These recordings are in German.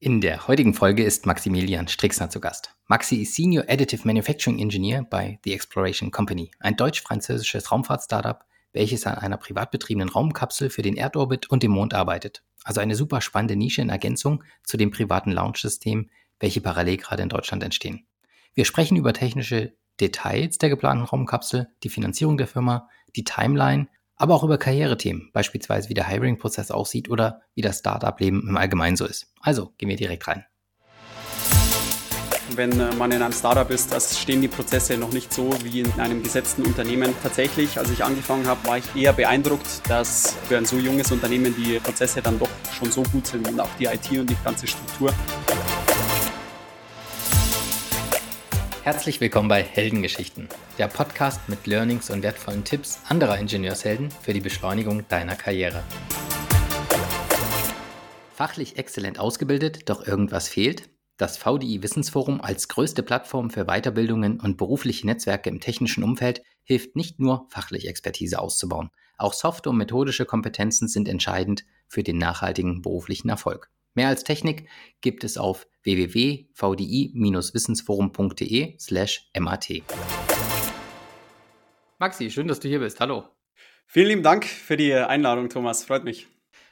In der heutigen Folge ist Maximilian Strixner zu Gast. Maxi ist Senior Additive Manufacturing Engineer bei The Exploration Company, ein deutsch-französisches Raumfahrt-Startup, welches an einer privat betriebenen Raumkapsel für den Erdorbit und den Mond arbeitet. Also eine super spannende Nische in Ergänzung zu dem privaten Launch-System, welche parallel gerade in Deutschland entstehen. Wir sprechen über technische Details der geplanten Raumkapsel, die Finanzierung der Firma, die Timeline aber auch über Karrierethemen, beispielsweise wie der Hiring-Prozess aussieht oder wie das Startup-Leben im Allgemeinen so ist. Also gehen wir direkt rein. Wenn äh, man in einem Startup ist, das stehen die Prozesse noch nicht so wie in einem gesetzten Unternehmen. Tatsächlich, als ich angefangen habe, war ich eher beeindruckt, dass für ein so junges Unternehmen die Prozesse dann doch schon so gut sind und auch die IT und die ganze Struktur. Herzlich willkommen bei Heldengeschichten, der Podcast mit Learnings und wertvollen Tipps anderer Ingenieurshelden für die Beschleunigung deiner Karriere. Fachlich exzellent ausgebildet, doch irgendwas fehlt? Das VDI Wissensforum als größte Plattform für Weiterbildungen und berufliche Netzwerke im technischen Umfeld hilft nicht nur, fachlich Expertise auszubauen. Auch Soft- und methodische Kompetenzen sind entscheidend für den nachhaltigen beruflichen Erfolg. Mehr als Technik gibt es auf www.vdi-wissensforum.de slash mat. Maxi, schön, dass du hier bist. Hallo. Vielen lieben Dank für die Einladung, Thomas. Freut mich.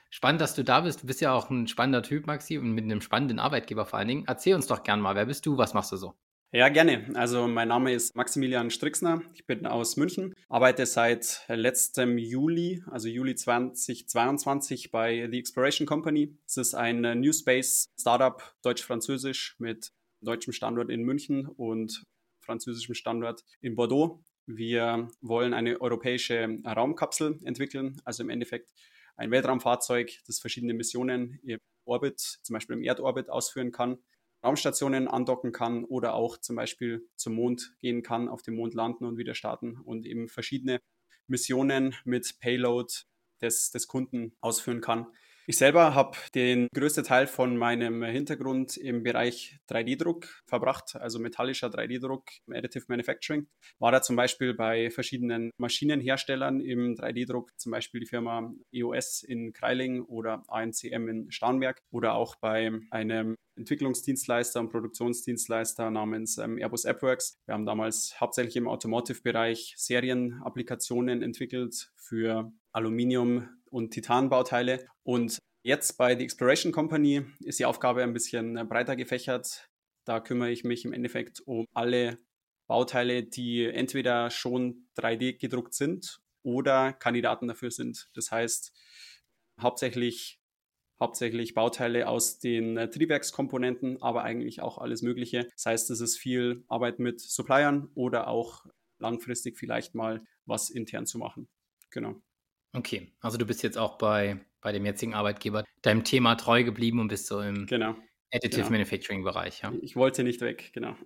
Spannend, dass du da bist. Du bist ja auch ein spannender Typ, Maxi, und mit einem spannenden Arbeitgeber vor allen Dingen. Erzähl uns doch gern mal, wer bist du, was machst du so? Ja, gerne. Also mein Name ist Maximilian Strixner. Ich bin aus München, arbeite seit letztem Juli, also Juli 2022 bei The Exploration Company. Es ist ein New Space Startup, deutsch-französisch mit deutschem Standort in München und französischem Standort in Bordeaux. Wir wollen eine europäische Raumkapsel entwickeln, also im Endeffekt ein Weltraumfahrzeug, das verschiedene Missionen im Orbit, zum Beispiel im Erdorbit ausführen kann Raumstationen andocken kann oder auch zum Beispiel zum Mond gehen kann, auf dem Mond landen und wieder starten und eben verschiedene Missionen mit Payload des, des Kunden ausführen kann. Ich selber habe den größten Teil von meinem Hintergrund im Bereich 3D-Druck verbracht, also metallischer 3D-Druck, Additive Manufacturing. War da zum Beispiel bei verschiedenen Maschinenherstellern im 3D-Druck, zum Beispiel die Firma EOS in Kreiling oder ANCM in Starnberg oder auch bei einem Entwicklungsdienstleister und Produktionsdienstleister namens ähm, Airbus AppWorks. Wir haben damals hauptsächlich im Automotive-Bereich Serienapplikationen entwickelt für Aluminium- und Titanbauteile. Und jetzt bei The Exploration Company ist die Aufgabe ein bisschen äh, breiter gefächert. Da kümmere ich mich im Endeffekt um alle Bauteile, die entweder schon 3D gedruckt sind oder Kandidaten dafür sind. Das heißt, hauptsächlich hauptsächlich Bauteile aus den äh, Triebwerkskomponenten, aber eigentlich auch alles Mögliche. Das heißt, es ist viel Arbeit mit Suppliern oder auch langfristig vielleicht mal was intern zu machen. Genau. Okay, also du bist jetzt auch bei, bei dem jetzigen Arbeitgeber deinem Thema treu geblieben und bist so im genau. Additive genau. Manufacturing Bereich, ja? Ich wollte nicht weg, genau.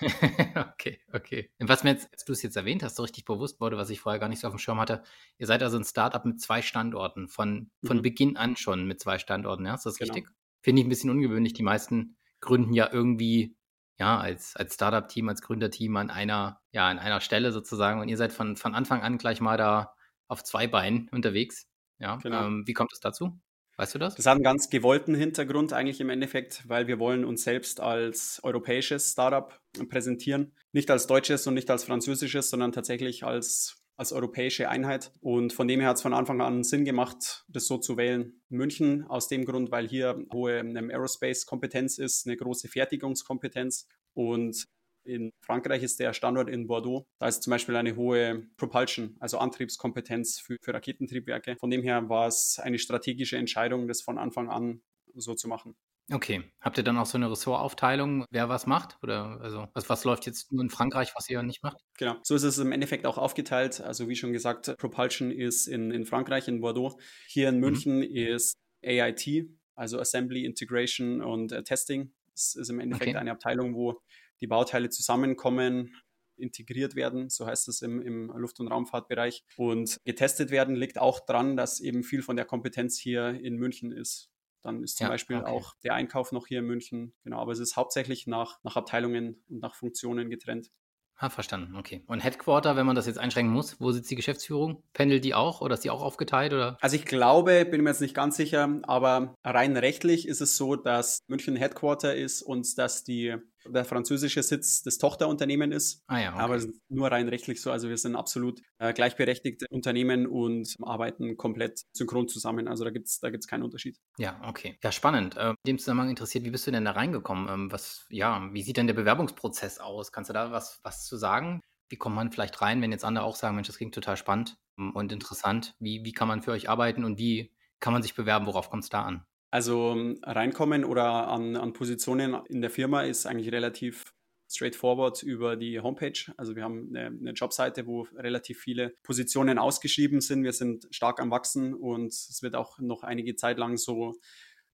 okay, okay. Und was mir jetzt, als du es jetzt erwähnt hast, so richtig bewusst wurde, was ich vorher gar nicht so auf dem Schirm hatte, ihr seid also ein Startup mit zwei Standorten, von, von mhm. Beginn an schon mit zwei Standorten, ja? Ist das genau. richtig? Finde ich ein bisschen ungewöhnlich. Die meisten gründen ja irgendwie, ja, als, als Startup-Team, als Gründerteam an einer, ja, an einer Stelle sozusagen. Und ihr seid von, von Anfang an gleich mal da auf zwei Beinen unterwegs. Ja, genau. Ähm, wie kommt es dazu? Weißt du das? Das hat einen ganz gewollten Hintergrund eigentlich im Endeffekt, weil wir wollen uns selbst als europäisches Startup präsentieren. Nicht als deutsches und nicht als französisches, sondern tatsächlich als, als europäische Einheit. Und von dem her hat es von Anfang an Sinn gemacht, das so zu wählen. München aus dem Grund, weil hier hohe ähm, Aerospace-Kompetenz ist, eine große Fertigungskompetenz und in Frankreich ist der Standort in Bordeaux. Da ist zum Beispiel eine hohe Propulsion, also Antriebskompetenz für, für Raketentriebwerke. Von dem her war es eine strategische Entscheidung, das von Anfang an so zu machen. Okay. Habt ihr dann auch so eine Ressortaufteilung, wer was macht? Oder also was, was läuft jetzt nur in Frankreich, was ihr nicht macht? Genau. So ist es im Endeffekt auch aufgeteilt. Also wie schon gesagt, Propulsion ist in, in Frankreich, in Bordeaux. Hier in mhm. München mhm. ist AIT, also Assembly, Integration und uh, Testing. Das ist im Endeffekt okay. eine Abteilung, wo die Bauteile zusammenkommen, integriert werden, so heißt es im, im Luft- und Raumfahrtbereich. Und getestet werden liegt auch daran, dass eben viel von der Kompetenz hier in München ist. Dann ist zum ja, Beispiel okay. auch der Einkauf noch hier in München. Genau, aber es ist hauptsächlich nach, nach Abteilungen und nach Funktionen getrennt. Ah, verstanden, okay. Und Headquarter, wenn man das jetzt einschränken muss, wo sitzt die Geschäftsführung? Pendelt die auch oder ist die auch aufgeteilt? Oder? Also ich glaube, bin mir jetzt nicht ganz sicher, aber rein rechtlich ist es so, dass München Headquarter ist und dass die der französische Sitz des Tochterunternehmens ist. Ah ja, okay. Aber nur rein rechtlich so. Also wir sind absolut äh, gleichberechtigte Unternehmen und arbeiten komplett synchron zusammen. Also da gibt es da gibt's keinen Unterschied. Ja, okay. Ja, spannend. Äh, in dem Zusammenhang interessiert, wie bist du denn da reingekommen? Ähm, was, ja, wie sieht denn der Bewerbungsprozess aus? Kannst du da was, was zu sagen? Wie kommt man vielleicht rein, wenn jetzt andere auch sagen, Mensch, das klingt total spannend ähm, und interessant. Wie, wie kann man für euch arbeiten und wie kann man sich bewerben? Worauf kommt es da an? Also ähm, reinkommen oder an, an Positionen in der Firma ist eigentlich relativ straightforward über die Homepage. Also wir haben eine, eine, Jobseite, wo relativ viele Positionen ausgeschrieben sind. Wir sind stark am Wachsen und es wird auch noch einige Zeit lang so,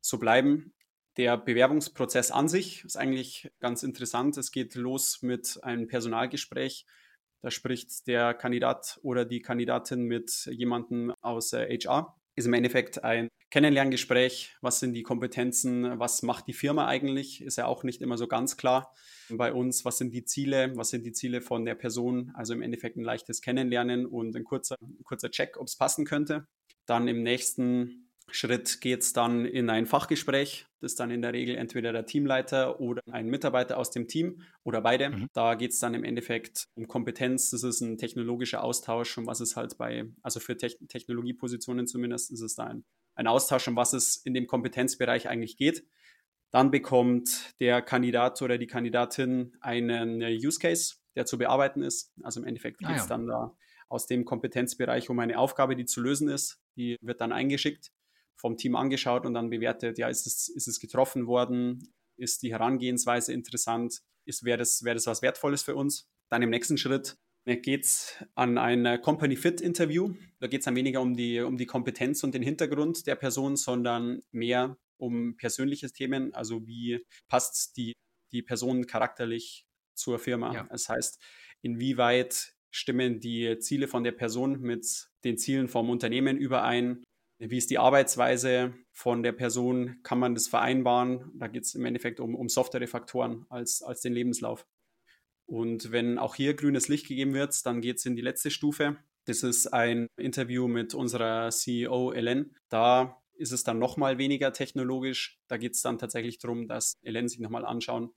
so bleiben. Der Bewerbungsprozess an sich ist eigentlich ganz interessant. Es geht los mit einem Personalgespräch. Da spricht der Kandidat oder die Kandidatin mit jemandem aus HR. Ist im Endeffekt ein Kennenlerngespräch, was sind die Kompetenzen, was macht die Firma eigentlich, ist ja auch nicht immer so ganz klar bei uns, was sind die Ziele, was sind die Ziele von der Person, also im Endeffekt ein leichtes Kennenlernen und ein kurzer, ein kurzer Check, ob es passen könnte. Dann im nächsten Schritt geht es dann in ein Fachgespräch. Das ist dann in der Regel entweder der Teamleiter oder ein Mitarbeiter aus dem Team oder beide. Mhm. Da geht es dann im Endeffekt um Kompetenz. Das ist ein technologischer Austausch und was es halt bei, also für Te Technologiepositionen zumindest, ist es da ein, ein Austausch, um was es in dem Kompetenzbereich eigentlich geht. Dann bekommt der Kandidat oder die Kandidatin einen Use Case, der zu bearbeiten ist. Also im Endeffekt geht es ah, ja. dann da aus dem Kompetenzbereich um eine Aufgabe, die zu lösen ist. Die wird dann eingeschickt vom Team angeschaut und dann bewertet, ja, ist es, ist es getroffen worden, ist die Herangehensweise interessant, ist, wäre das, wäre das was Wertvolles für uns. Dann im nächsten Schritt geht es an ein Company Fit Interview. Da geht es dann weniger um die, um die Kompetenz und den Hintergrund der Person, sondern mehr um persönliche Themen. Also wie passt die, die Person charakterlich zur Firma? Ja. Das heißt, inwieweit stimmen die Ziele von der Person mit den Zielen vom Unternehmen überein? Wie ist die Arbeitsweise von der Person? Kann man das vereinbaren? Da geht es im Endeffekt um, um softere Faktoren als, als den Lebenslauf. Und wenn auch hier grünes Licht gegeben wird, dann geht es in die letzte Stufe. Das ist ein Interview mit unserer CEO Ellen. Da ist es dann nochmal weniger technologisch. Da geht es dann tatsächlich darum, dass Ellen sich nochmal anschauen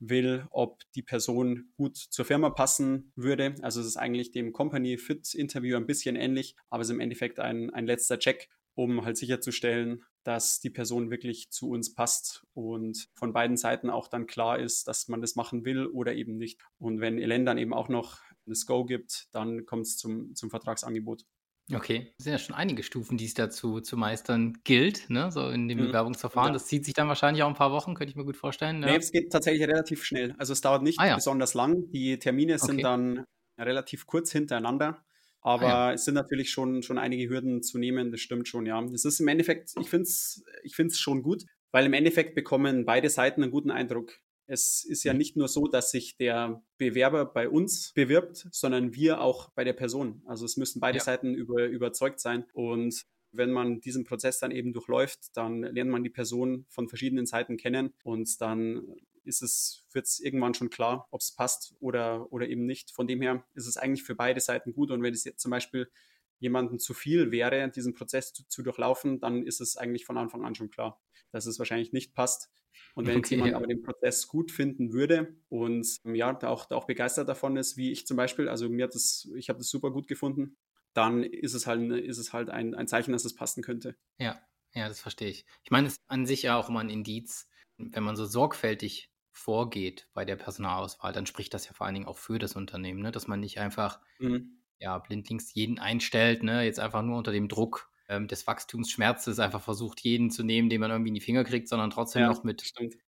will, ob die Person gut zur Firma passen würde. Also es ist eigentlich dem Company Fit Interview ein bisschen ähnlich, aber es ist im Endeffekt ein, ein letzter Check, um halt sicherzustellen, dass die Person wirklich zu uns passt und von beiden Seiten auch dann klar ist, dass man das machen will oder eben nicht. Und wenn Elen dann eben auch noch das Go gibt, dann kommt es zum, zum Vertragsangebot. Okay, das sind ja schon einige Stufen, die es dazu zu meistern gilt, ne? so in dem mhm. Bewerbungsverfahren. Ja. Das zieht sich dann wahrscheinlich auch ein paar Wochen, könnte ich mir gut vorstellen. Ja. Nee, es geht tatsächlich relativ schnell. Also es dauert nicht ah, ja. besonders lang. Die Termine okay. sind dann relativ kurz hintereinander. Aber ah, ja. es sind natürlich schon, schon einige Hürden zu nehmen, das stimmt schon, ja. Das ist im Endeffekt, ich finde es ich find's schon gut, weil im Endeffekt bekommen beide Seiten einen guten Eindruck. Es ist ja mhm. nicht nur so, dass sich der Bewerber bei uns bewirbt, sondern wir auch bei der Person. Also es müssen beide ja. Seiten über, überzeugt sein. Und wenn man diesen Prozess dann eben durchläuft, dann lernt man die Person von verschiedenen Seiten kennen und dann ist es, wird es irgendwann schon klar, ob es passt oder, oder eben nicht. Von dem her ist es eigentlich für beide Seiten gut. Und wenn es jetzt zum Beispiel jemandem zu viel wäre, diesen Prozess zu, zu, durchlaufen, dann ist es eigentlich von Anfang an schon klar, dass es wahrscheinlich nicht passt. Und wenn okay, jemand ja. aber den Prozess gut finden würde und ja, auch, auch begeistert davon ist, wie ich zum Beispiel, also mir hat das, ich habe das super gut gefunden, dann ist es halt, ist es halt ein, ein Zeichen, dass es passen könnte. Ja, ja, das verstehe ich. Ich meine, es ist an sich ja auch immer ein Indiz, wenn man so sorgfältig vorgeht bei der Personalauswahl, dann spricht das ja vor allen Dingen auch für das Unternehmen, ne? dass man nicht einfach mhm. ja, blindlings jeden einstellt, ne? jetzt einfach nur unter dem Druck ähm, des Wachstumsschmerzes einfach versucht, jeden zu nehmen, den man irgendwie in die Finger kriegt, sondern trotzdem ja, noch mit,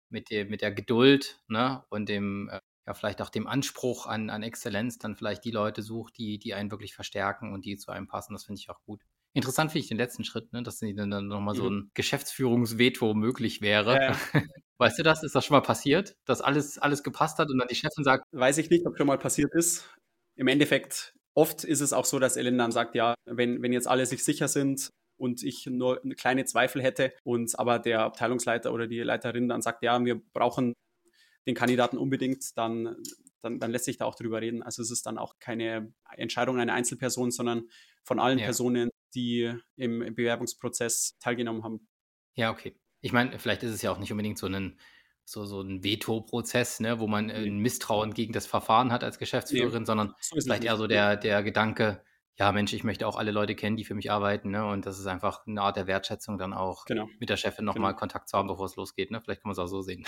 mit, der, mit der Geduld ne? und dem, äh, ja, vielleicht auch dem Anspruch an, an Exzellenz dann vielleicht die Leute sucht, die, die einen wirklich verstärken und die zu einem passen. Das finde ich auch gut. Interessant finde ich den letzten Schritt, ne, dass dann, dann nochmal mhm. so ein Geschäftsführungsveto möglich wäre. Ja. Weißt du das? Ist das schon mal passiert, dass alles, alles gepasst hat und dann die Chefin sagt? Weiß ich nicht, ob schon mal passiert ist. Im Endeffekt, oft ist es auch so, dass Ellen dann sagt, ja, wenn, wenn jetzt alle sich sicher sind und ich nur kleine Zweifel hätte und aber der Abteilungsleiter oder die Leiterin dann sagt, ja, wir brauchen den Kandidaten unbedingt, dann, dann, dann lässt sich da auch drüber reden. Also es ist dann auch keine Entscheidung einer Einzelperson, sondern von allen ja. Personen, die im Bewerbungsprozess teilgenommen haben. Ja, okay. Ich meine, vielleicht ist es ja auch nicht unbedingt so ein, so, so ein Veto-Prozess, ne, wo man ein Misstrauen gegen das Verfahren hat als Geschäftsführerin, nee, sondern so vielleicht eher so der, der Gedanke, ja, Mensch, ich möchte auch alle Leute kennen, die für mich arbeiten, ne? Und das ist einfach eine Art der Wertschätzung, dann auch genau. mit der Chefin nochmal genau. Kontakt zu haben, bevor es losgeht, ne? Vielleicht kann man es auch so sehen.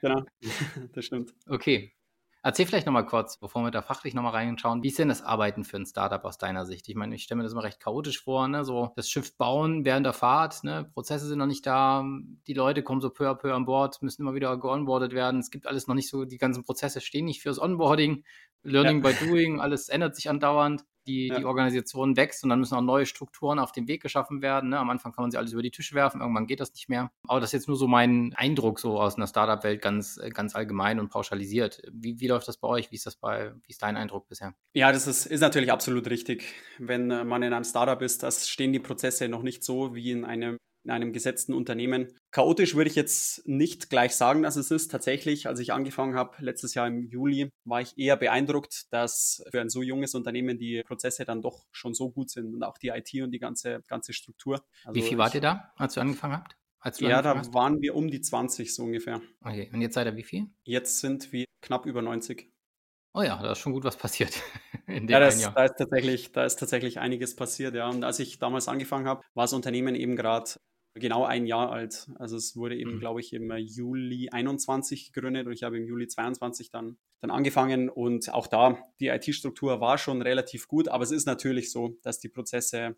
genau, das stimmt. Okay. Erzähl vielleicht nochmal kurz, bevor wir da fachlich nochmal reinschauen, wie ist denn das Arbeiten für ein Startup aus deiner Sicht? Ich meine, ich stelle mir das immer recht chaotisch vor, ne? So das Schiff bauen während der Fahrt, ne? Prozesse sind noch nicht da, die Leute kommen so peu à peu an Bord, müssen immer wieder geonboardet werden. Es gibt alles noch nicht so, die ganzen Prozesse stehen nicht fürs Onboarding, Learning ja. by Doing, alles ändert sich andauernd die, ja. die Organisation wächst und dann müssen auch neue Strukturen auf dem Weg geschaffen werden. Ne? Am Anfang kann man sie alles über die Tische werfen, irgendwann geht das nicht mehr. Aber das ist jetzt nur so mein Eindruck so aus einer Startup-Welt ganz, ganz allgemein und pauschalisiert. Wie, wie läuft das bei euch? Wie ist das bei, wie ist dein Eindruck bisher? Ja, das ist, ist natürlich absolut richtig. Wenn man in einem Startup ist, das stehen die Prozesse noch nicht so wie in einem in einem gesetzten Unternehmen. Chaotisch würde ich jetzt nicht gleich sagen, dass es ist. Tatsächlich, als ich angefangen habe, letztes Jahr im Juli, war ich eher beeindruckt, dass für ein so junges Unternehmen die Prozesse dann doch schon so gut sind und auch die IT und die ganze, ganze Struktur. Also Wie viel wart ihr da, als du angefangen habt? ja, da hast? waren wir um die 20 so ungefähr. Okay, und jetzt seid ihr wie viel? Jetzt sind wir knapp über 90. Oh ja, da ist schon gut was passiert. ja, das, da, ist tatsächlich, da ist tatsächlich einiges passiert, ja. Und als ich damals angefangen habe, war das Unternehmen eben gerade genau ein Jahr alt. Also es wurde eben, mhm. glaube ich, im Juli 21 gegründet und ich habe im Juli 22 dann, dann angefangen und auch da, die IT-Struktur war schon relativ gut, aber es ist natürlich so, dass die Prozesse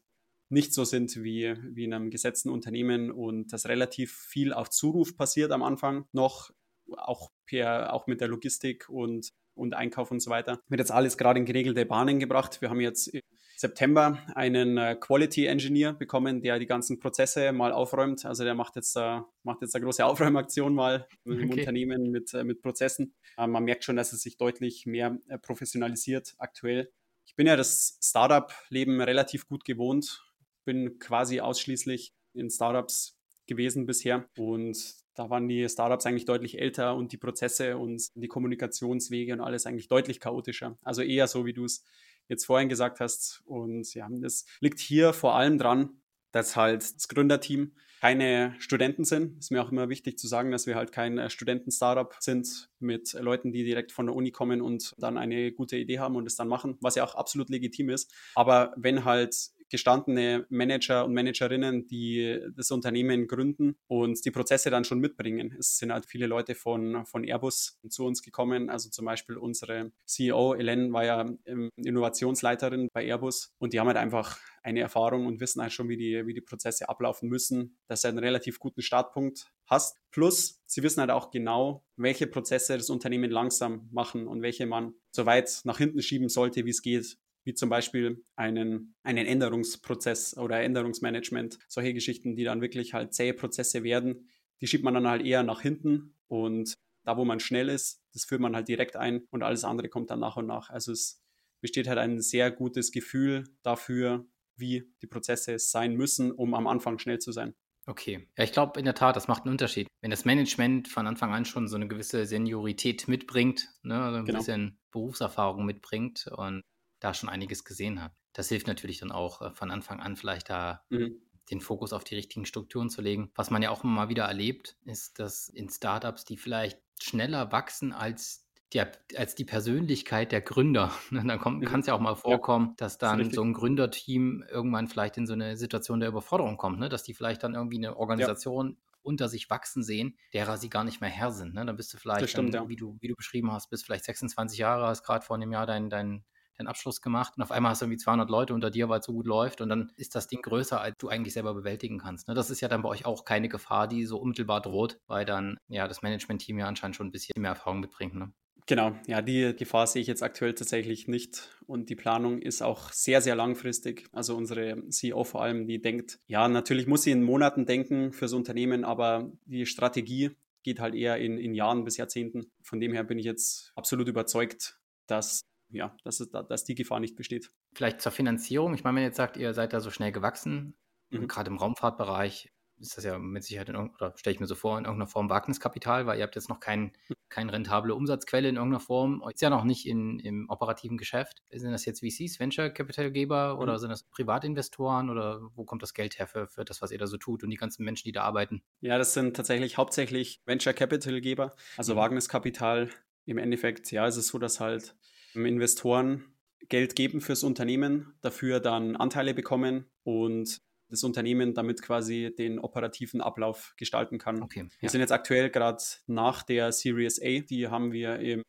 nicht so sind wie, wie in einem gesetzten Unternehmen und dass relativ viel auf Zuruf passiert am Anfang noch, auch, per, auch mit der Logistik und, und Einkauf und so weiter. Wird jetzt alles gerade in geregelte Bahnen gebracht. Wir haben jetzt September einen äh, Quality Engineer bekommen, der die ganzen Prozesse mal aufräumt. Also der macht jetzt, äh, macht jetzt eine große Aufräumaktion mal okay. im Unternehmen mit, äh, mit Prozessen. Äh, man merkt schon, dass es sich deutlich mehr äh, professionalisiert aktuell. Ich bin ja das Startup-Leben relativ gut gewohnt. Bin quasi ausschließlich in Startups gewesen bisher und da waren die Startups eigentlich deutlich älter und die Prozesse und die Kommunikationswege und alles eigentlich deutlich chaotischer. Also eher so, wie du es jetzt vorhin gesagt hast. Und ja, das liegt hier vor allem dran, dass halt das Gründerteam keine Studenten sind. Ist mir auch immer wichtig zu sagen, dass wir halt kein äh, Studenten-Startup sind mit Leuten, die direkt von der Uni kommen und dann eine gute Idee haben und es dann machen, was ja auch absolut legitim ist. Aber wenn halt gestandene Manager und Managerinnen, die das Unternehmen gründen und die Prozesse dann schon mitbringen. Es sind halt viele Leute von, von Airbus zu uns gekommen. Also zum Beispiel unsere CEO, Elen, war ja ähm, Innovationsleiterin bei Airbus und die haben halt einfach eine Erfahrung und wissen halt schon, wie die, wie die Prozesse ablaufen müssen, dass du einen relativ guten Startpunkt hast. Plus, sie wissen halt auch genau, welche Prozesse das Unternehmen langsam machen und welche man so weit nach hinten schieben sollte, wie es geht wie zum Beispiel einen, einen Änderungsprozess oder Änderungsmanagement, solche Geschichten, die dann wirklich halt zähe Prozesse werden, die schiebt man dann halt eher nach hinten und da, wo man schnell ist, das führt man halt direkt ein und alles andere kommt dann nach und nach. Also es besteht halt ein sehr gutes Gefühl dafür, wie die Prozesse sein müssen, um am Anfang schnell zu sein. Okay. Ja, ich glaube in der Tat, das macht einen Unterschied. Wenn das Management von Anfang an schon so eine gewisse Seniorität mitbringt, ne, also ein genau. bisschen Berufserfahrung mitbringt und da schon einiges gesehen habe. Das hilft natürlich dann auch äh, von Anfang an vielleicht da mhm. den Fokus auf die richtigen Strukturen zu legen. Was man ja auch immer mal wieder erlebt, ist, dass in Startups, die vielleicht schneller wachsen als der, als die Persönlichkeit der Gründer. Ne, dann mhm. kann es ja auch mal vorkommen, ja, dass dann das so ein Gründerteam irgendwann vielleicht in so eine Situation der Überforderung kommt, ne? dass die vielleicht dann irgendwie eine Organisation ja. unter sich wachsen sehen, derer sie gar nicht mehr Herr sind. Ne? Dann bist du vielleicht, stimmt, dann, ja. wie, du, wie du beschrieben hast, bist vielleicht 26 Jahre, hast gerade vor einem Jahr dein, dein den Abschluss gemacht und auf einmal hast du irgendwie 200 Leute unter dir, weil es so gut läuft und dann ist das Ding größer, als du eigentlich selber bewältigen kannst. Ne? Das ist ja dann bei euch auch keine Gefahr, die so unmittelbar droht, weil dann ja das Management-Team ja anscheinend schon ein bisschen mehr Erfahrung mitbringt. Ne? Genau, ja, die Gefahr sehe ich jetzt aktuell tatsächlich nicht. Und die Planung ist auch sehr, sehr langfristig. Also unsere CEO vor allem, die denkt, ja, natürlich muss sie in Monaten denken fürs Unternehmen, aber die Strategie geht halt eher in, in Jahren bis Jahrzehnten. Von dem her bin ich jetzt absolut überzeugt, dass ja, dass, es, dass die Gefahr nicht besteht. Vielleicht zur Finanzierung. Ich meine, wenn ihr jetzt sagt, ihr seid da so schnell gewachsen, mhm. gerade im Raumfahrtbereich, ist das ja mit Sicherheit in oder stelle ich mir so vor, in irgendeiner Form Wagniskapital, weil ihr habt jetzt noch kein, keine rentable Umsatzquelle in irgendeiner Form. Ist ja noch nicht in, im operativen Geschäft. Sind das jetzt VCs, Venture Capital Geber oder mhm. sind das Privatinvestoren oder wo kommt das Geld her für, für das, was ihr da so tut und die ganzen Menschen, die da arbeiten? Ja, das sind tatsächlich hauptsächlich Venture Capital Geber, also mhm. Wagniskapital. Im Endeffekt, ja, ist es so, dass halt Investoren Geld geben fürs Unternehmen, dafür dann Anteile bekommen und das Unternehmen damit quasi den operativen Ablauf gestalten kann. Okay, wir sind jetzt aktuell gerade nach der Series A, die haben wir im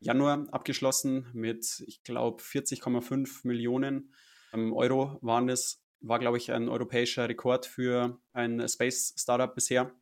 Januar abgeschlossen mit, ich glaube, 40,5 Millionen ähm, Euro waren das. War, glaube ich, ein europäischer Rekord für ein Space-Startup bisher.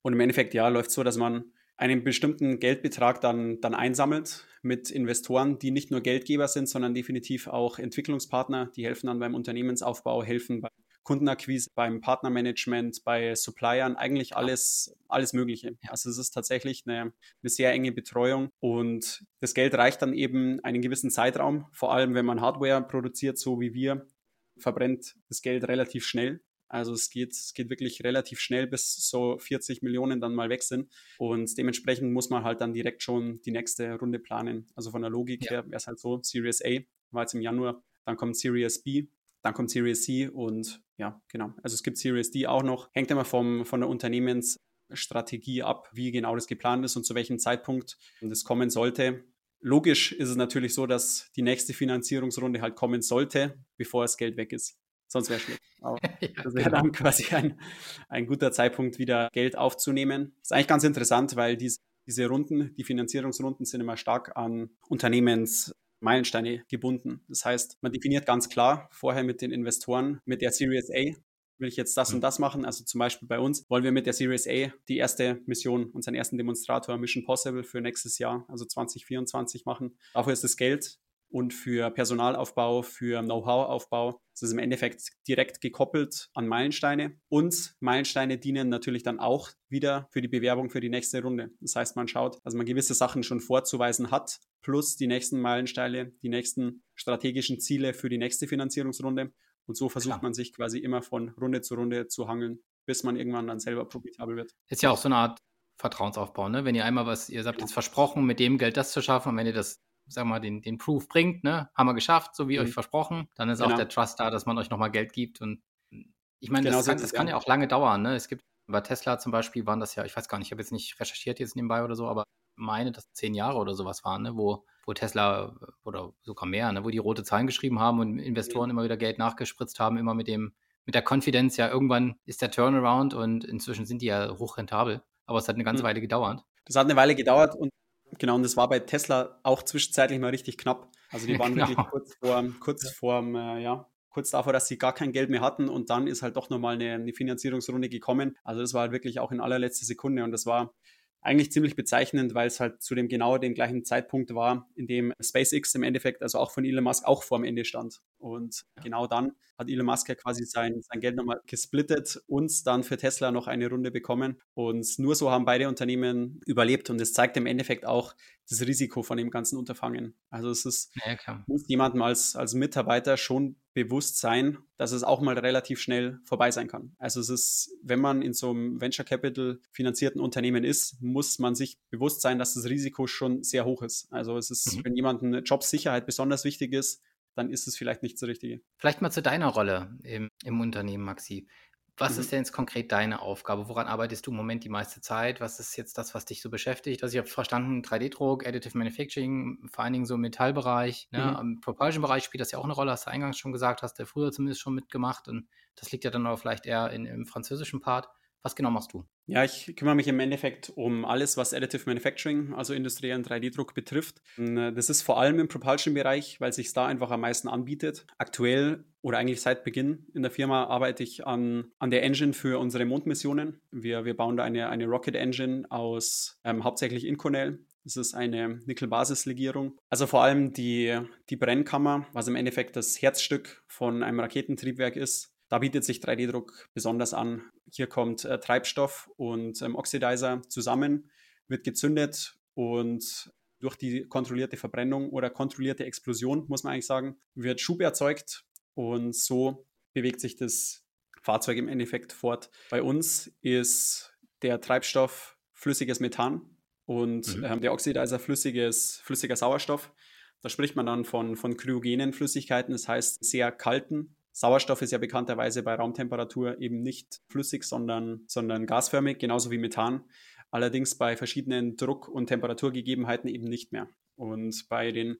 Und im Endeffekt, ja, läuft so, dass man einen bestimmten Geldbetrag dann, dann einsammelt mit Investoren, die nicht nur Geldgeber sind, sondern definitiv auch Entwicklungspartner, die helfen dann beim Unternehmensaufbau, helfen beim Kundenakquise, beim Partnermanagement, bei Suppliern, eigentlich alles, alles Mögliche. Also es ist tatsächlich eine, eine sehr enge Betreuung und das Geld reicht dann eben einen gewissen Zeitraum, vor allem wenn man Hardware produziert, so wie wir, verbrennt das Geld relativ schnell. Also es geht, es geht wirklich relativ schnell, bis so 40 Millionen dann mal weg sind. Und dementsprechend muss man halt dann direkt schon die nächste Runde planen. Also von der Logik ja. her wäre es halt so, Series A war jetzt im Januar, dann kommt Series B, dann kommt Series C und ja, genau. Also es gibt Series D auch noch. Hängt immer vom, von der Unternehmensstrategie ab, wie genau das geplant ist und zu welchem Zeitpunkt das kommen sollte. Logisch ist es natürlich so, dass die nächste Finanzierungsrunde halt kommen sollte, bevor das Geld weg ist. Sonst wäre es schlecht. Aber das wäre dann genau. quasi ein, ein guter Zeitpunkt, wieder Geld aufzunehmen. Das ist eigentlich ganz interessant, weil diese, diese Runden, die Finanzierungsrunden sind immer stark an Unternehmens Meilensteine gebunden. Das heißt, man definiert ganz klar vorher mit den Investoren, mit der Series A, will ich jetzt das und mhm. das machen. Also zum Beispiel bei uns wollen wir mit der Series A die erste Mission, unseren ersten Demonstrator Mission Possible für nächstes Jahr, also 2024 machen. Dafür ist das Geld und für Personalaufbau, für Know-how-Aufbau. Das ist im Endeffekt direkt gekoppelt an Meilensteine. Und Meilensteine dienen natürlich dann auch wieder für die Bewerbung für die nächste Runde. Das heißt, man schaut, dass man gewisse Sachen schon vorzuweisen hat, plus die nächsten Meilensteine, die nächsten strategischen Ziele für die nächste Finanzierungsrunde. Und so versucht Klar. man sich quasi immer von Runde zu Runde zu hangeln, bis man irgendwann dann selber profitabel wird. Ist ja auch so eine Art Vertrauensaufbau, ne? Wenn ihr einmal was, ihr habt jetzt versprochen, mit dem Geld das zu schaffen, und wenn ihr das sag mal, den, den Proof bringt, ne? Haben wir geschafft, so wie mhm. euch versprochen. Dann ist genau. auch der Trust da, dass man euch nochmal Geld gibt. Und ich meine, genau das, kann, das kann ja auch lange dauern, ne? Es gibt bei Tesla zum Beispiel waren das ja, ich weiß gar nicht, ich habe jetzt nicht recherchiert jetzt nebenbei oder so, aber meine, dass zehn Jahre oder sowas waren, ne? wo, wo Tesla oder sogar mehr, ne? wo die rote Zahlen geschrieben haben und Investoren mhm. immer wieder Geld nachgespritzt haben, immer mit dem, mit der Confidence, ja, irgendwann ist der Turnaround und inzwischen sind die ja hochrentabel. Aber es hat eine ganze mhm. Weile gedauert. Das hat eine Weile gedauert und Genau, und das war bei Tesla auch zwischenzeitlich mal richtig knapp. Also die waren genau. wirklich kurz vor, kurz ja. vor, äh, ja, kurz davor, dass sie gar kein Geld mehr hatten und dann ist halt doch nochmal eine, eine Finanzierungsrunde gekommen. Also das war halt wirklich auch in allerletzter Sekunde und das war eigentlich ziemlich bezeichnend, weil es halt zu dem genau dem gleichen Zeitpunkt war, in dem SpaceX im Endeffekt, also auch von Elon Musk, auch vorm Ende stand. Und ja. genau dann hat Elon Musk ja quasi sein, sein Geld nochmal gesplittet, uns dann für Tesla noch eine Runde bekommen. Und nur so haben beide Unternehmen überlebt. Und es zeigt im Endeffekt auch das Risiko von dem ganzen Unterfangen. Also es ist, ja, muss jemandem als, als Mitarbeiter schon bewusst sein, dass es auch mal relativ schnell vorbei sein kann. Also es ist, wenn man in so einem Venture Capital finanzierten Unternehmen ist, muss man sich bewusst sein, dass das Risiko schon sehr hoch ist. Also es ist, mhm. wenn jemandem Jobsicherheit besonders wichtig ist, dann ist es vielleicht nicht so Richtige. Vielleicht mal zu deiner Rolle im, im Unternehmen, Maxi. Was mhm. ist denn jetzt konkret deine Aufgabe? Woran arbeitest du im Moment die meiste Zeit? Was ist jetzt das, was dich so beschäftigt? Also ich habe verstanden, 3D-Druck, Additive Manufacturing, vor allen Dingen so im Metallbereich. Ne? Mhm. Im Propulsion-Bereich spielt das ja auch eine Rolle, hast du eingangs schon gesagt, hast du früher zumindest schon mitgemacht. Und das liegt ja dann aber vielleicht eher in, im französischen Part. Was genau machst du? Ja, ich kümmere mich im Endeffekt um alles, was Additive Manufacturing, also industriellen 3D-Druck betrifft. Äh, das ist vor allem im Propulsion-Bereich, weil sich da einfach am meisten anbietet. Aktuell oder eigentlich seit Beginn in der Firma arbeite ich an, an der Engine für unsere Mondmissionen. Wir, wir bauen da eine, eine Rocket Engine aus ähm, hauptsächlich Inconel. Das ist eine Nickel-Basis-Legierung. Also vor allem die, die Brennkammer, was im Endeffekt das Herzstück von einem Raketentriebwerk ist, da bietet sich 3D-Druck besonders an. Hier kommt äh, Treibstoff und ähm, Oxidizer zusammen, wird gezündet und durch die kontrollierte Verbrennung oder kontrollierte Explosion, muss man eigentlich sagen, wird Schub erzeugt und so bewegt sich das Fahrzeug im Endeffekt fort. Bei uns ist der Treibstoff flüssiges Methan und mhm. ähm, der Oxidizer flüssiges, flüssiger Sauerstoff. Da spricht man dann von, von kryogenen Flüssigkeiten, das heißt sehr kalten. Sauerstoff ist ja bekannterweise bei Raumtemperatur eben nicht flüssig, sondern, sondern gasförmig, genauso wie Methan. Allerdings bei verschiedenen Druck- und Temperaturgegebenheiten eben nicht mehr. Und bei den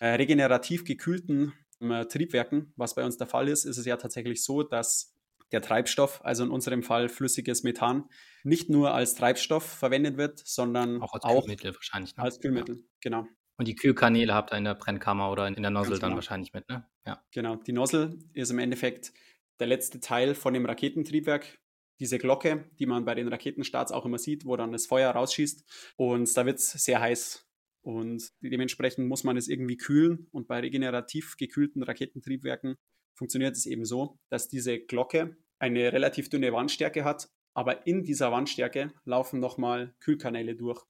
äh, regenerativ gekühlten äh, Triebwerken, was bei uns der Fall ist, ist es ja tatsächlich so, dass der Treibstoff, also in unserem Fall flüssiges Methan, nicht nur als Treibstoff verwendet wird, sondern auch als auch Kühlmittel wahrscheinlich. Ne? Als Kühlmittel, ja. genau. Und die Kühlkanäle habt ihr in der Brennkammer oder in der Nozzle dann genau. wahrscheinlich mit, ne? Ja. Genau. Die Nozzle ist im Endeffekt der letzte Teil von dem Raketentriebwerk. Diese Glocke, die man bei den Raketenstarts auch immer sieht, wo dann das Feuer rausschießt. Und da wird es sehr heiß. Und dementsprechend muss man es irgendwie kühlen. Und bei regenerativ gekühlten Raketentriebwerken funktioniert es eben so, dass diese Glocke eine relativ dünne Wandstärke hat, aber in dieser Wandstärke laufen nochmal Kühlkanäle durch.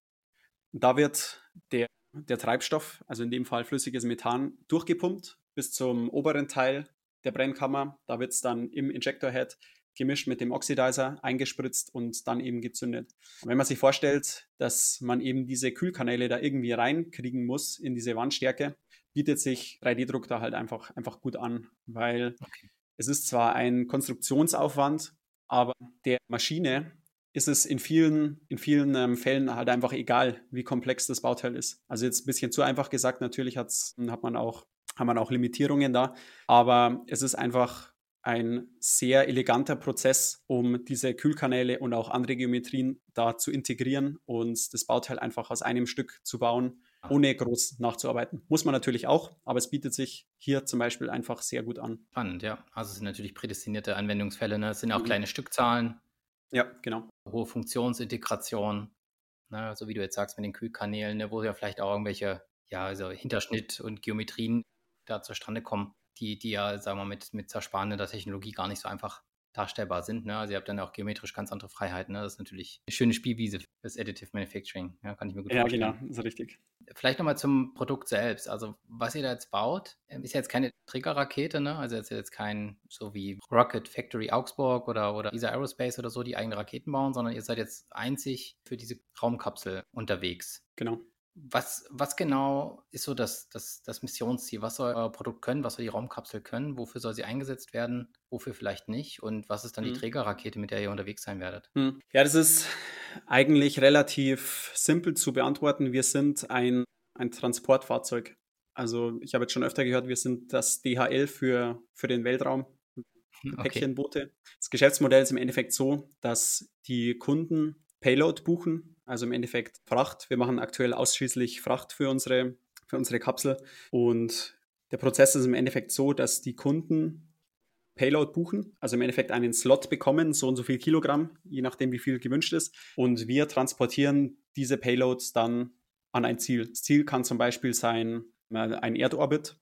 Da wird der, der Treibstoff, also in dem Fall flüssiges Methan, durchgepumpt bis zum oberen Teil der Brennkammer. Da wird es dann im Injector-Head gemischt mit dem Oxidizer eingespritzt und dann eben gezündet. Und wenn man sich vorstellt, dass man eben diese Kühlkanäle da irgendwie reinkriegen muss in diese Wandstärke, bietet sich 3D-Druck da halt einfach, einfach gut an, weil okay. es ist zwar ein Konstruktionsaufwand, aber der Maschine ist es in vielen, in vielen ähm, Fällen halt einfach egal, wie komplex das Bauteil ist. Also jetzt ein bisschen zu einfach gesagt, natürlich hat's, hat man auch, hat man auch Limitierungen da, aber es ist einfach ein sehr eleganter Prozess, um diese Kühlkanäle und auch andere Geometrien da zu integrieren und das Bauteil einfach aus einem Stück zu bauen ohne groß nachzuarbeiten. Muss man natürlich auch, aber es bietet sich hier zum Beispiel einfach sehr gut an. Spannend, ja. Also es sind natürlich prädestinierte Anwendungsfälle. Ne? Es sind auch mhm. kleine Stückzahlen. Ja, genau. Hohe Funktionsintegration. Ne? So wie du jetzt sagst mit den Kühlkanälen, ne? wo ja vielleicht auch irgendwelche ja, also Hinterschnitt und Geometrien da zustande kommen, die, die ja, sagen wir, mit, mit zersparender Technologie gar nicht so einfach darstellbar sind. Ne? Also ihr habt dann auch geometrisch ganz andere Freiheiten. Ne? Das ist natürlich eine schöne Spielwiese fürs Additive Manufacturing. Ja, kann ich mir gut ja, vorstellen. Ja, genau, ist richtig. Vielleicht nochmal zum Produkt selbst. Also was ihr da jetzt baut, ähm, ist ja jetzt keine Triggerrakete, ne? Also ist jetzt kein, so wie Rocket Factory Augsburg oder, oder ESA Aerospace oder so, die eigene Raketen bauen, sondern ihr seid jetzt einzig für diese Raumkapsel unterwegs. Genau. Was, was genau ist so das, das, das Missionsziel? Was soll euer Produkt können? Was soll die Raumkapsel können? Wofür soll sie eingesetzt werden? Wofür vielleicht nicht? Und was ist dann die mhm. Trägerrakete, mit der ihr unterwegs sein werdet? Mhm. Ja, das ist eigentlich relativ simpel zu beantworten. Wir sind ein, ein Transportfahrzeug. Also ich habe jetzt schon öfter gehört, wir sind das DHL für, für den Weltraum. Okay. Päckchenboote. Das Geschäftsmodell ist im Endeffekt so, dass die Kunden Payload buchen also im Endeffekt Fracht. Wir machen aktuell ausschließlich Fracht für unsere, für unsere Kapsel. Und der Prozess ist im Endeffekt so, dass die Kunden Payload buchen, also im Endeffekt einen Slot bekommen, so und so viel Kilogramm, je nachdem, wie viel gewünscht ist. Und wir transportieren diese Payloads dann an ein Ziel. Das Ziel kann zum Beispiel sein, ein Erdorbit.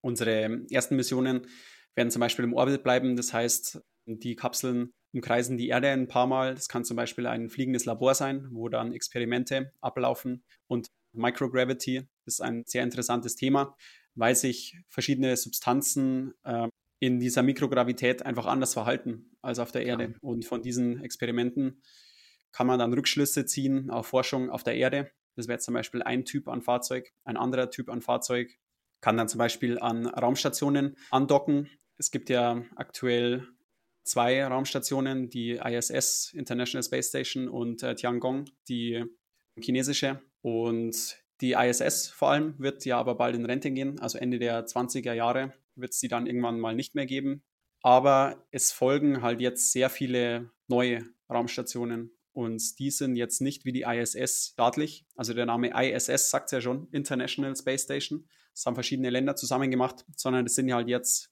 Unsere ersten Missionen werden zum Beispiel im Orbit bleiben. Das heißt, die Kapseln umkreisen die Erde ein paar Mal. Das kann zum Beispiel ein fliegendes Labor sein, wo dann Experimente ablaufen. Und Microgravity ist ein sehr interessantes Thema, weil sich verschiedene Substanzen äh, in dieser Mikrogravität einfach anders verhalten als auf der Erde. Ja. Und von diesen Experimenten kann man dann Rückschlüsse ziehen auf Forschung auf der Erde. Das wäre zum Beispiel ein Typ an Fahrzeug. Ein anderer Typ an Fahrzeug kann dann zum Beispiel an Raumstationen andocken. Es gibt ja aktuell zwei Raumstationen, die ISS, International Space Station, und äh, Tiangong, die chinesische. Und die ISS vor allem wird ja aber bald in Rente gehen, also Ende der 20er Jahre wird es die dann irgendwann mal nicht mehr geben. Aber es folgen halt jetzt sehr viele neue Raumstationen und die sind jetzt nicht wie die ISS staatlich. Also der Name ISS sagt es ja schon, International Space Station. Das haben verschiedene Länder zusammen gemacht, sondern das sind ja halt jetzt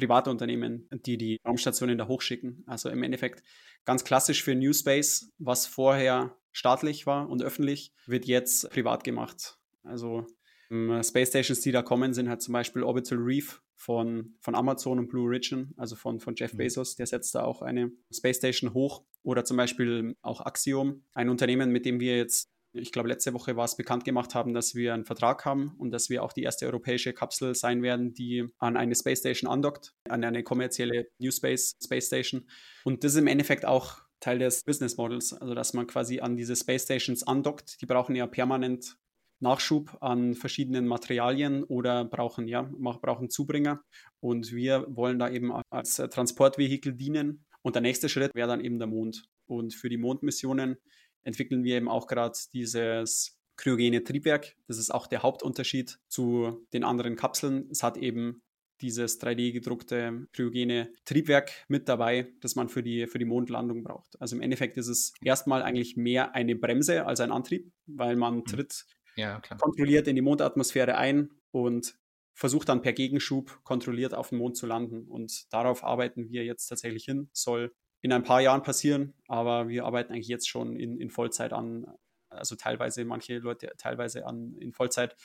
private Unternehmen, die die Raumstationen da hochschicken. Also im Endeffekt ganz klassisch für New Space, was vorher staatlich war und öffentlich, wird jetzt privat gemacht. Also ähm, Space Stations, die da kommen, sind halt zum Beispiel Orbital Reef von, von Amazon und Blue Origin, also von, von Jeff mhm. Bezos, der setzt da auch eine Space Station hoch. Oder zum Beispiel auch Axiom, ein Unternehmen, mit dem wir jetzt ich glaube, letzte Woche war es bekannt gemacht haben, dass wir einen Vertrag haben und dass wir auch die erste europäische Kapsel sein werden, die an eine Space Station andockt, an eine kommerzielle New Space Space Station. Und das ist im Endeffekt auch Teil des Business Models, also dass man quasi an diese Space Stations andockt. Die brauchen ja permanent Nachschub an verschiedenen Materialien oder brauchen, ja, brauchen Zubringer. Und wir wollen da eben als Transportvehikel dienen. Und der nächste Schritt wäre dann eben der Mond. Und für die Mondmissionen entwickeln wir eben auch gerade dieses kryogene Triebwerk. Das ist auch der Hauptunterschied zu den anderen Kapseln. Es hat eben dieses 3D-gedruckte kryogene Triebwerk mit dabei, das man für die, für die Mondlandung braucht. Also im Endeffekt ist es erstmal eigentlich mehr eine Bremse als ein Antrieb, weil man mhm. tritt ja, kontrolliert in die Mondatmosphäre ein und versucht dann per Gegenschub kontrolliert auf dem Mond zu landen. Und darauf arbeiten wir jetzt tatsächlich hin. Soll in ein paar Jahren passieren, aber wir arbeiten eigentlich jetzt schon in, in Vollzeit an, also teilweise, manche Leute teilweise an, in Vollzeit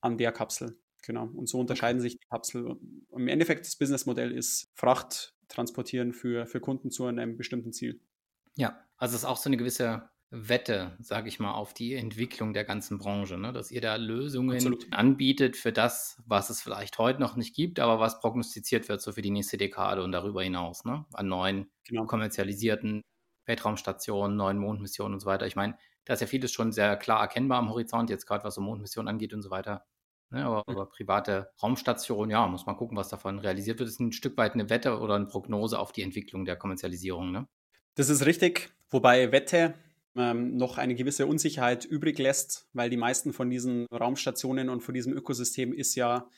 an der Kapsel. Genau. Und so unterscheiden sich die Kapsel. Im Endeffekt, das Businessmodell ist Fracht transportieren für, für Kunden zu einem bestimmten Ziel. Ja, also es ist auch so eine gewisse Wette, sage ich mal, auf die Entwicklung der ganzen Branche, ne? dass ihr da Lösungen Absolut. anbietet für das, was es vielleicht heute noch nicht gibt, aber was prognostiziert wird so für die nächste Dekade und darüber hinaus, ne? an neuen genau. kommerzialisierten Weltraumstationen, neuen Mondmissionen und so weiter. Ich meine, da ist ja vieles schon sehr klar erkennbar am Horizont, jetzt gerade was so Mondmissionen angeht und so weiter. Ne? Aber, mhm. aber, private Raumstationen, ja, muss man gucken, was davon realisiert wird. Das ist ein Stück weit eine Wette oder eine Prognose auf die Entwicklung der Kommerzialisierung. Ne? Das ist richtig, wobei Wette ähm, noch eine gewisse Unsicherheit übrig lässt, weil die meisten von diesen Raumstationen und von diesem Ökosystem ist ja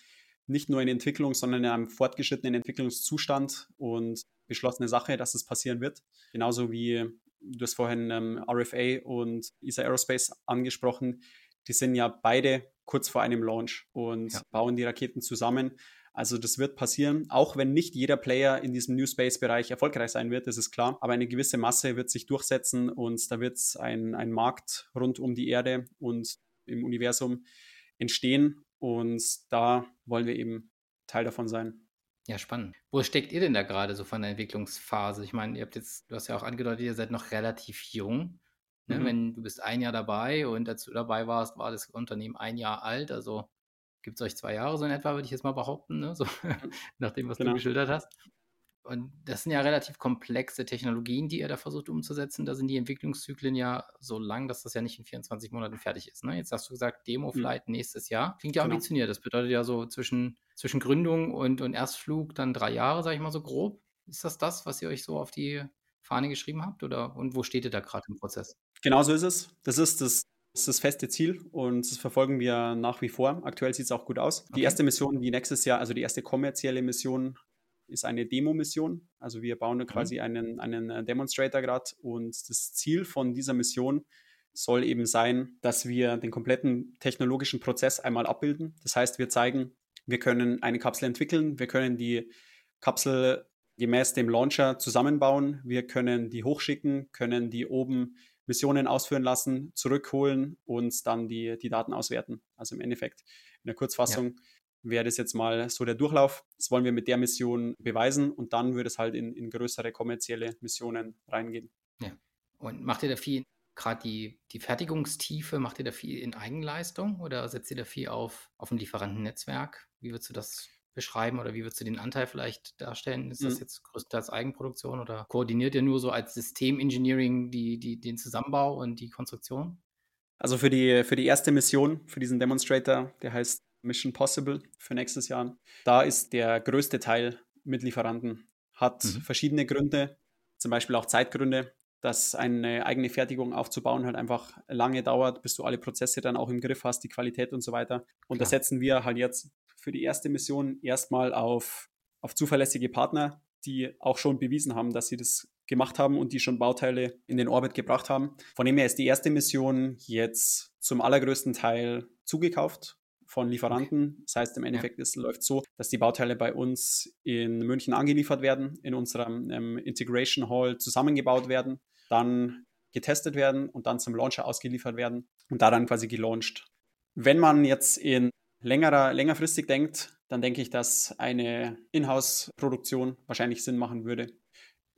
nicht nur in Entwicklung, sondern in einem fortgeschrittenen Entwicklungszustand und beschlossene Sache, dass es passieren wird. Genauso wie du hast vorhin ähm, RFA und ESA Aerospace angesprochen, die sind ja beide kurz vor einem Launch und ja. bauen die Raketen zusammen. Also das wird passieren, auch wenn nicht jeder Player in diesem New Space-Bereich erfolgreich sein wird, das ist klar. Aber eine gewisse Masse wird sich durchsetzen und da wird ein, ein Markt rund um die Erde und im Universum entstehen. Und da wollen wir eben Teil davon sein. Ja, spannend. Wo steckt ihr denn da gerade so von der Entwicklungsphase? Ich meine, ihr habt jetzt, du hast ja auch angedeutet, ihr seid noch relativ jung. Ne? Mhm. Wenn du bist ein Jahr dabei und als du dabei warst, war das Unternehmen ein Jahr alt. Also gibt es euch zwei Jahre so in etwa, würde ich jetzt mal behaupten, ne? so, nach dem, was genau. du geschildert hast. Und das sind ja relativ komplexe Technologien, die ihr da versucht umzusetzen. Da sind die Entwicklungszyklen ja so lang, dass das ja nicht in 24 Monaten fertig ist. Ne? Jetzt hast du gesagt, Demo-Flight mhm. nächstes Jahr. Klingt ja genau. ambitioniert. Das bedeutet ja so zwischen, zwischen Gründung und, und Erstflug dann drei Jahre, sage ich mal so grob. Ist das das, was ihr euch so auf die Fahne geschrieben habt? Oder und wo steht ihr da gerade im Prozess? Genau so ist es. Das ist das das ist das feste Ziel und das verfolgen wir nach wie vor. Aktuell sieht es auch gut aus. Okay. Die erste Mission, die nächstes Jahr, also die erste kommerzielle Mission, ist eine Demo-Mission. Also wir bauen mhm. quasi einen, einen äh, Demonstrator gerade und das Ziel von dieser Mission soll eben sein, dass wir den kompletten technologischen Prozess einmal abbilden. Das heißt, wir zeigen, wir können eine Kapsel entwickeln, wir können die Kapsel gemäß dem Launcher zusammenbauen, wir können die hochschicken, können die oben Missionen ausführen lassen, zurückholen und dann die, die Daten auswerten. Also im Endeffekt in der Kurzfassung ja. wäre das jetzt mal so der Durchlauf. Das wollen wir mit der Mission beweisen und dann würde es halt in, in größere kommerzielle Missionen reingehen. Ja. Und macht ihr da viel, gerade die, die Fertigungstiefe, macht ihr da viel in Eigenleistung oder setzt ihr da viel auf, auf ein Lieferantennetzwerk? Wie würdest du das beschreiben oder wie würdest du den Anteil vielleicht darstellen? Ist das mhm. jetzt größtenteils Eigenproduktion oder koordiniert ihr nur so als Systemengineering die, die, den Zusammenbau und die Konstruktion? Also für die, für die erste Mission, für diesen Demonstrator, der heißt Mission Possible für nächstes Jahr, da ist der größte Teil mit Lieferanten. Hat mhm. verschiedene Gründe, zum Beispiel auch Zeitgründe, dass eine eigene Fertigung aufzubauen halt einfach lange dauert, bis du alle Prozesse dann auch im Griff hast, die Qualität und so weiter. Und Klar. da setzen wir halt jetzt für die erste Mission erstmal auf, auf zuverlässige Partner, die auch schon bewiesen haben, dass sie das gemacht haben und die schon Bauteile in den Orbit gebracht haben. Von dem her ist die erste Mission jetzt zum allergrößten Teil zugekauft von Lieferanten. Das heißt, im Endeffekt ja. es läuft so, dass die Bauteile bei uns in München angeliefert werden, in unserem ähm, Integration Hall zusammengebaut werden, dann getestet werden und dann zum Launcher ausgeliefert werden und da dann quasi gelauncht. Wenn man jetzt in längerer, längerfristig denkt, dann denke ich, dass eine Inhouse-Produktion wahrscheinlich Sinn machen würde.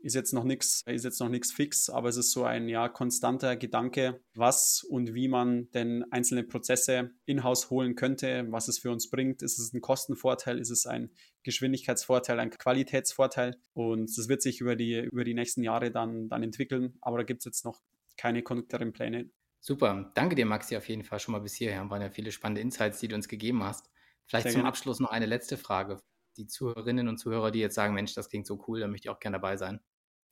Ist jetzt noch nichts, ist jetzt noch nichts fix, aber es ist so ein ja konstanter Gedanke, was und wie man denn einzelne Prozesse in-house holen könnte, was es für uns bringt. Ist es ein Kostenvorteil? Ist es ein Geschwindigkeitsvorteil, ein Qualitätsvorteil? Und das wird sich über die, über die nächsten Jahre dann, dann entwickeln, aber da gibt es jetzt noch keine konkreteren Pläne. Super, danke dir, Maxi, auf jeden Fall schon mal bis hierher. Waren ja viele spannende Insights, die du uns gegeben hast. Vielleicht Sehr zum gerne. Abschluss noch eine letzte Frage. Die Zuhörerinnen und Zuhörer, die jetzt sagen, Mensch, das klingt so cool, da möchte ich auch gerne dabei sein.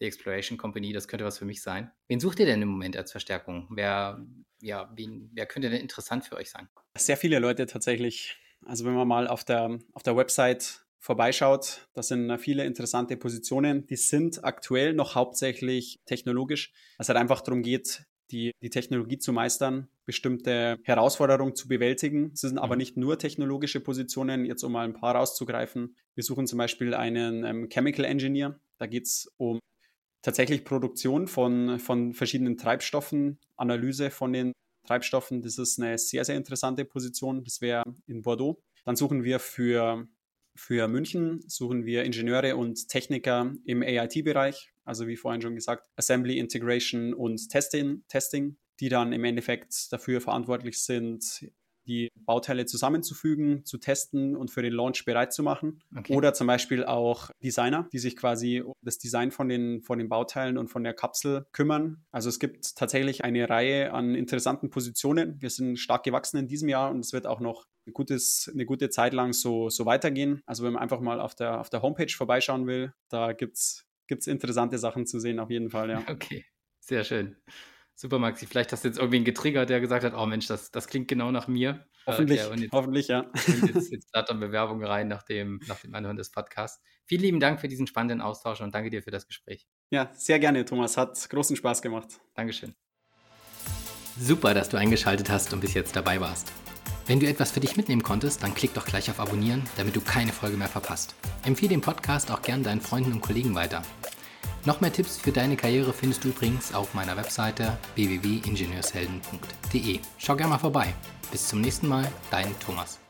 Die Exploration Company, das könnte was für mich sein. Wen sucht ihr denn im Moment als Verstärkung? Wer, ja, wen, wer könnte denn interessant für euch sein? Sehr viele Leute tatsächlich. Also wenn man mal auf der, auf der Website vorbeischaut, das sind viele interessante Positionen. Die sind aktuell noch hauptsächlich technologisch. Es halt einfach darum geht, die, die Technologie zu meistern, bestimmte Herausforderungen zu bewältigen. Es sind aber mhm. nicht nur technologische Positionen, jetzt um mal ein paar rauszugreifen. Wir suchen zum Beispiel einen ähm, Chemical Engineer. Da geht es um tatsächlich Produktion von, von verschiedenen Treibstoffen, Analyse von den Treibstoffen. Das ist eine sehr, sehr interessante Position. Das wäre in Bordeaux. Dann suchen wir für für München suchen wir Ingenieure und Techniker im AIT-Bereich, also wie vorhin schon gesagt, Assembly, Integration und Testing, Testing, die dann im Endeffekt dafür verantwortlich sind, die Bauteile zusammenzufügen, zu testen und für den Launch bereit zu machen. Okay. Oder zum Beispiel auch Designer, die sich quasi um das Design von den, von den Bauteilen und von der Kapsel kümmern. Also es gibt tatsächlich eine Reihe an interessanten Positionen. Wir sind stark gewachsen in diesem Jahr und es wird auch noch ein gutes, eine gute Zeit lang so, so weitergehen. Also wenn man einfach mal auf der, auf der Homepage vorbeischauen will, da gibt es interessante Sachen zu sehen, auf jeden Fall, ja. Okay, sehr schön. Super, Maxi. Vielleicht hast du jetzt irgendwen getriggert, der gesagt hat, oh Mensch, das, das klingt genau nach mir. Hoffentlich, äh, jetzt, hoffentlich, ja. jetzt, jetzt dann Bewerbung rein nach dem, nach dem Anhören des Podcasts. Vielen lieben Dank für diesen spannenden Austausch und danke dir für das Gespräch. Ja, sehr gerne, Thomas. Hat großen Spaß gemacht. Dankeschön. Super, dass du eingeschaltet hast und bis jetzt dabei warst. Wenn du etwas für dich mitnehmen konntest, dann klick doch gleich auf Abonnieren, damit du keine Folge mehr verpasst. Empfehle den Podcast auch gern deinen Freunden und Kollegen weiter. Noch mehr Tipps für deine Karriere findest du übrigens auf meiner Webseite www.ingenieurshelden.de. Schau gerne mal vorbei. Bis zum nächsten Mal, dein Thomas.